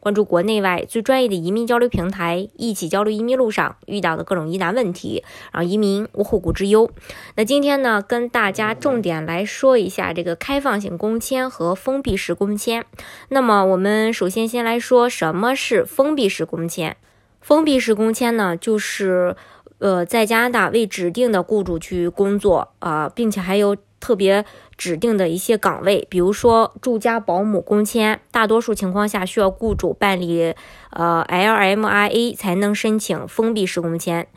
关注国内外最专业的移民交流平台，一起交流移民路上遇到的各种疑难问题，让移民无后顾之忧。那今天呢，跟大家重点来说一下这个开放性工签和封闭式工签。那么我们首先先。来说什么是封闭式工签。封闭式工签呢，就是呃在加拿大为指定的雇主去工作啊，并且还有特别指定的一些岗位，比如说住家保姆工签，大多数情况下需要雇主办理呃 LMIA 才能申请封闭式工签。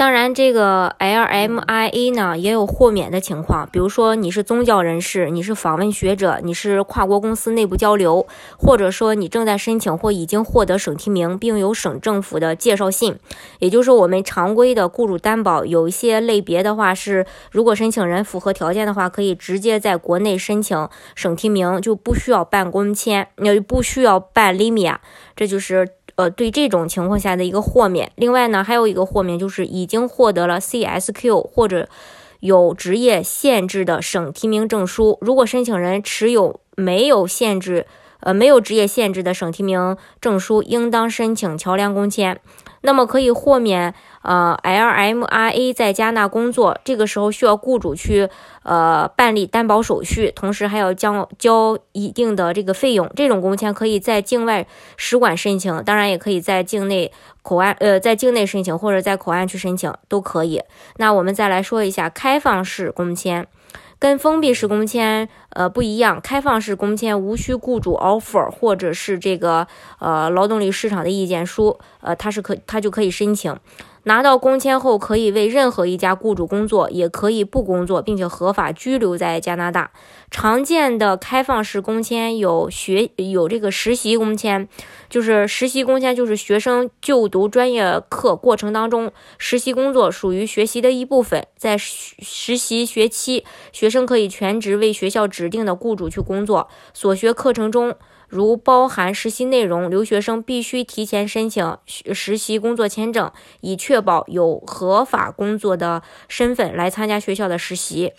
当然，这个 LMIA 呢也有豁免的情况，比如说你是宗教人士，你是访问学者，你是跨国公司内部交流，或者说你正在申请或已经获得省提名，并有省政府的介绍信，也就是我们常规的雇主担保。有一些类别的话是，如果申请人符合条件的话，可以直接在国内申请省提名，就不需要办工签，也不需要办 LIMIA，这就是。呃，对这种情况下的一个豁免。另外呢，还有一个豁免就是已经获得了 CSQ 或者有职业限制的省提名证书。如果申请人持有没有限制，呃，没有职业限制的省提名证书，应当申请桥梁工签。那么可以豁免呃，L M R A 在加拿大工作，这个时候需要雇主去呃办理担保手续，同时还要交交一定的这个费用。这种工签可以在境外使馆申请，当然也可以在境内口岸呃在境内申请或者在口岸去申请都可以。那我们再来说一下开放式工签。跟封闭式工签呃不一样，开放式工签无需雇主 offer 或者是这个呃劳动力市场的意见书，呃它是可它就可以申请。拿到工签后，可以为任何一家雇主工作，也可以不工作，并且合法居留在加拿大。常见的开放式工签有学有这个实习工签，就是实习工签，就是学生就读专业课过程当中，实习工作属于学习的一部分，在实习学期，学生可以全职为学校指定的雇主去工作，所学课程中。如包含实习内容，留学生必须提前申请实习工作签证，以确保有合法工作的身份来参加学校的实习。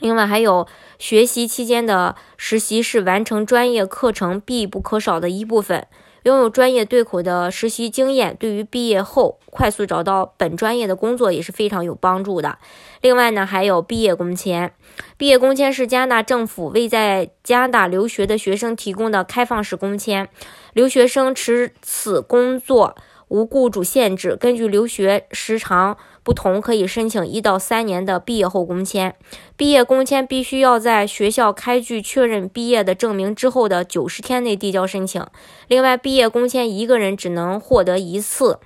另外，还有学习期间的实习是完成专业课程必不可少的一部分。拥有专业对口的实习经验，对于毕业后快速找到本专业的工作也是非常有帮助的。另外呢，还有毕业工签。毕业工签是加拿大政府为在加拿大留学的学生提供的开放式工签，留学生持此工作无雇主限制，根据留学时长不同，可以申请一到三年的毕业后工签。毕业工签必须要在学校开具确认毕业的证明之后的九十天内递交申请。另外，毕业工签一个人只能获得一次。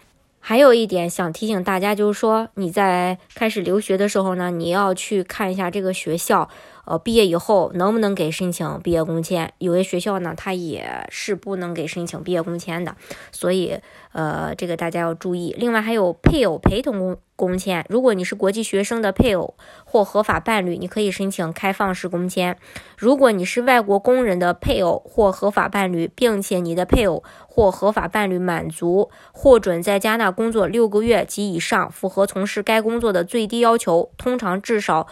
还有一点想提醒大家，就是说你在开始留学的时候呢，你要去看一下这个学校，呃，毕业以后能不能给申请毕业工签。有些学校呢，它也是不能给申请毕业工签的，所以，呃，这个大家要注意。另外还有配偶陪同工工签，如果你是国际学生的配偶或合法伴侣，你可以申请开放式工签。如果你是外国工人的配偶或合法伴侣，并且你的配偶或合法伴侣满足获准在加拿大工作六个月及以上，符合从事该工作的最低要求，通常至少，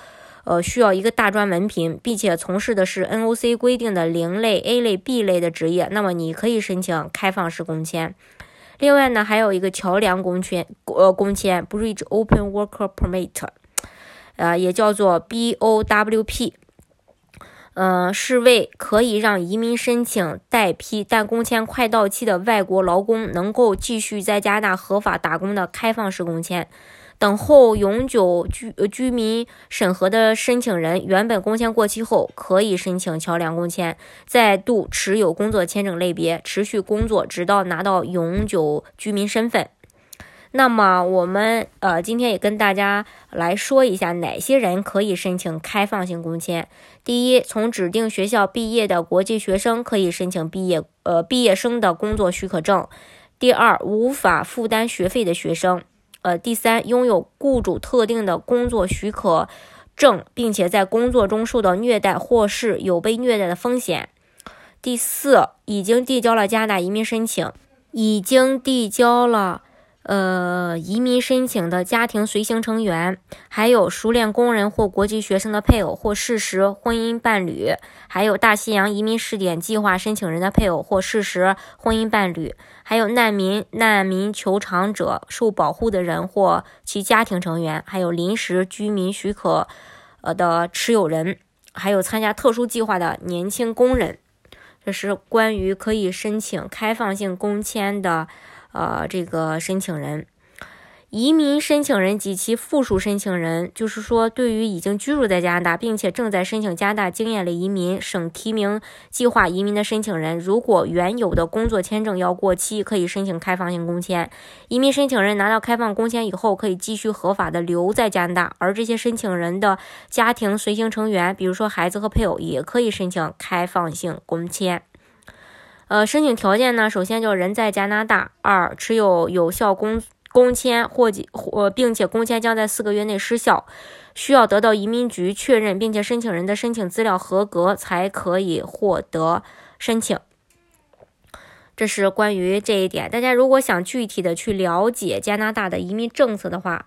呃，需要一个大专文凭，并且从事的是 NOC 规定的零类、A 类、B 类的职业，那么你可以申请开放式工签。另外呢，还有一个桥梁工签，呃，工签 （Bridge Open Worker Permit），呃，也叫做 BOWP。嗯，是为可以让移民申请待批但工签快到期的外国劳工能够继续在加拿大合法打工的开放式工签。等候永久居居民审核的申请人，原本工签过期后可以申请桥梁工签，再度持有工作签证类别，持续工作直到拿到永久居民身份。那么我们呃今天也跟大家来说一下哪些人可以申请开放性工签。第一，从指定学校毕业的国际学生可以申请毕业呃毕业生的工作许可证。第二，无法负担学费的学生。呃，第三，拥有雇主特定的工作许可证，并且在工作中受到虐待或是有被虐待的风险。第四，已经递交了加拿大移民申请，已经递交了。呃，移民申请的家庭随行成员，还有熟练工人或国际学生的配偶或事实婚姻伴侣，还有大西洋移民试点计划申请人的配偶或事实婚姻伴侣，还有难民、难民求偿者、受保护的人或其家庭成员，还有临时居民许可呃的持有人，还有参加特殊计划的年轻工人。这是关于可以申请开放性工签的。呃，这个申请人、移民申请人及其附属申请人，就是说，对于已经居住在加拿大并且正在申请加拿大经验类移民、省提名计划移民的申请人，如果原有的工作签证要过期，可以申请开放性工签。移民申请人拿到开放工签以后，可以继续合法的留在加拿大，而这些申请人的家庭随行成员，比如说孩子和配偶，也可以申请开放性工签。呃，申请条件呢，首先就人在加拿大，二持有有效工工签或或，并且工签将在四个月内失效，需要得到移民局确认，并且申请人的申请资料合格才可以获得申请。这是关于这一点，大家如果想具体的去了解加拿大的移民政策的话。